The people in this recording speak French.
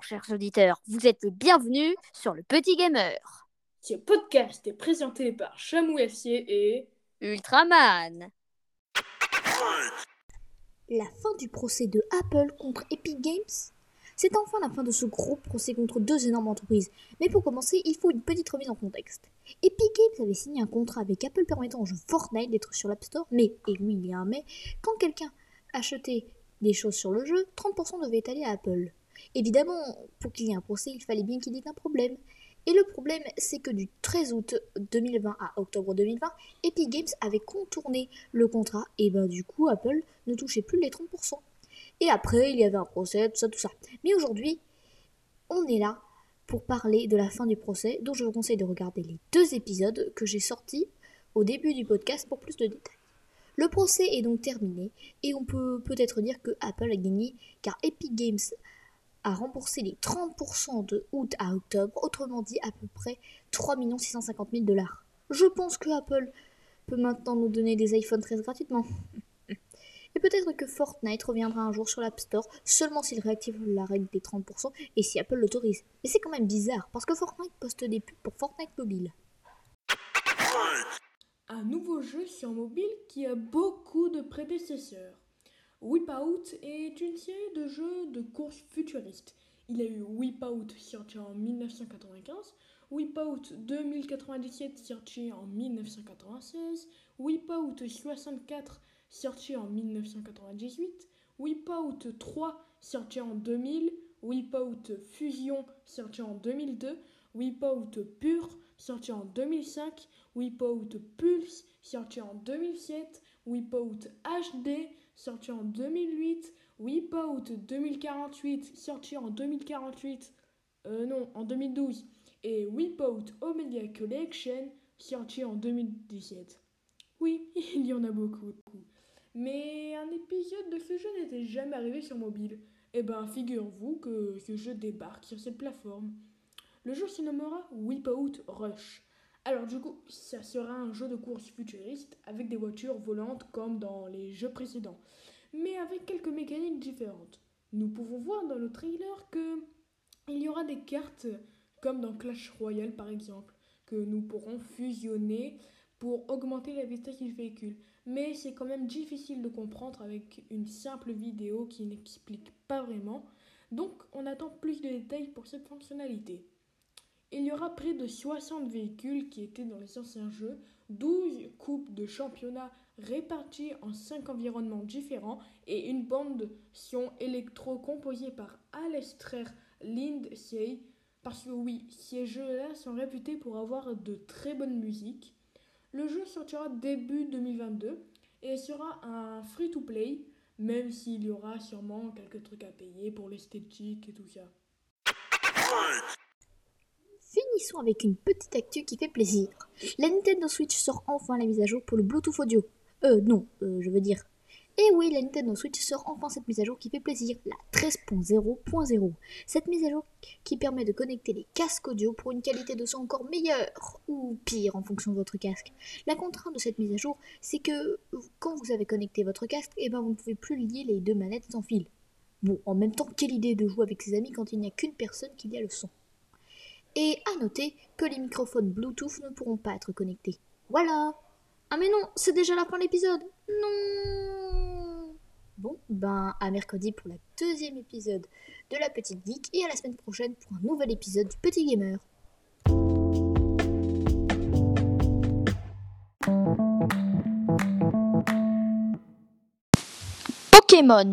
chers auditeurs. Vous êtes les bienvenus sur le Petit Gamer. Ce podcast est présenté par Chamouassier et Ultraman. La fin du procès de Apple contre Epic Games? C'est enfin la fin de ce gros procès contre deux énormes entreprises. Mais pour commencer, il faut une petite remise en contexte. Epic Games avait signé un contrat avec Apple permettant au jeu Fortnite d'être sur l'App Store, mais, et oui il y a un mais, quand quelqu'un achetait des choses sur le jeu, 30% devait aller à Apple. Évidemment, pour qu'il y ait un procès, il fallait bien qu'il y ait un problème. Et le problème, c'est que du 13 août 2020 à octobre 2020, Epic Games avait contourné le contrat, et ben du coup, Apple ne touchait plus les 30%. Et après, il y avait un procès, tout ça, tout ça. Mais aujourd'hui, on est là pour parler de la fin du procès, dont je vous conseille de regarder les deux épisodes que j'ai sortis au début du podcast pour plus de détails. Le procès est donc terminé et on peut peut-être dire que Apple a gagné car Epic Games a remboursé les 30% de août à octobre, autrement dit à peu près 3 650 000 dollars. Je pense que Apple peut maintenant nous donner des iPhones très gratuitement. Et peut-être que Fortnite reviendra un jour sur l'App Store seulement s'il réactive la règle des 30% et si Apple l'autorise. Mais c'est quand même bizarre parce que Fortnite poste des pubs pour Fortnite Mobile. un nouveau jeu sur mobile qui a beaucoup de prédécesseurs. Out est une série de jeux de course futuristes. Il y a eu Out sorti en 1995, Out 2097 sorti en 1996, Out 64 sorti en 1998, Out 3 sorti en 2000, Out Fusion sorti en 2002, Out Pure sorti en 2005, Out Pulse sorti en 2007, Out HD sorti en 2008, Out 2048, sorti en 2048, euh, non, en 2012, et Out Omega Collection, sorti en 2017. Oui, il y en a beaucoup. Mais un épisode de ce jeu n'était jamais arrivé sur mobile. Eh ben, figure-vous que ce jeu débarque sur cette plateforme. Le jeu se nommera Out Rush. Alors du coup, ça sera un jeu de course futuriste avec des voitures volantes comme dans les jeux précédents, mais avec quelques mécaniques différentes. Nous pouvons voir dans le trailer que il y aura des cartes comme dans Clash Royale par exemple, que nous pourrons fusionner pour augmenter la vitesse du véhicule. Mais c'est quand même difficile de comprendre avec une simple vidéo qui n'explique pas vraiment. Donc on attend plus de détails pour cette fonctionnalité. Il y aura près de 60 véhicules qui étaient dans les anciens jeux, 12 coupes de championnat réparties en 5 environnements différents et une bande son électro composée par Alester Lindsay. Parce que oui, ces jeux-là sont réputés pour avoir de très bonne musique. Le jeu sortira début 2022 et sera un free-to-play, même s'il y aura sûrement quelques trucs à payer pour l'esthétique et tout ça. Finissons avec une petite actu qui fait plaisir. La Nintendo Switch sort enfin la mise à jour pour le Bluetooth audio. Euh, non, euh, je veux dire. Et oui, la Nintendo Switch sort enfin cette mise à jour qui fait plaisir, la 13.0.0. Cette mise à jour qui permet de connecter les casques audio pour une qualité de son encore meilleure, ou pire en fonction de votre casque. La contrainte de cette mise à jour, c'est que quand vous avez connecté votre casque, eh ben vous ne pouvez plus lier les deux manettes sans fil. Bon, en même temps, quelle idée de jouer avec ses amis quand il n'y a qu'une personne qui lit le son. Et à noter que les microphones Bluetooth ne pourront pas être connectés. Voilà Ah mais non, c'est déjà la fin de l'épisode Non Bon, ben à mercredi pour le deuxième épisode de La Petite Geek et à la semaine prochaine pour un nouvel épisode du Petit Gamer. Pokémon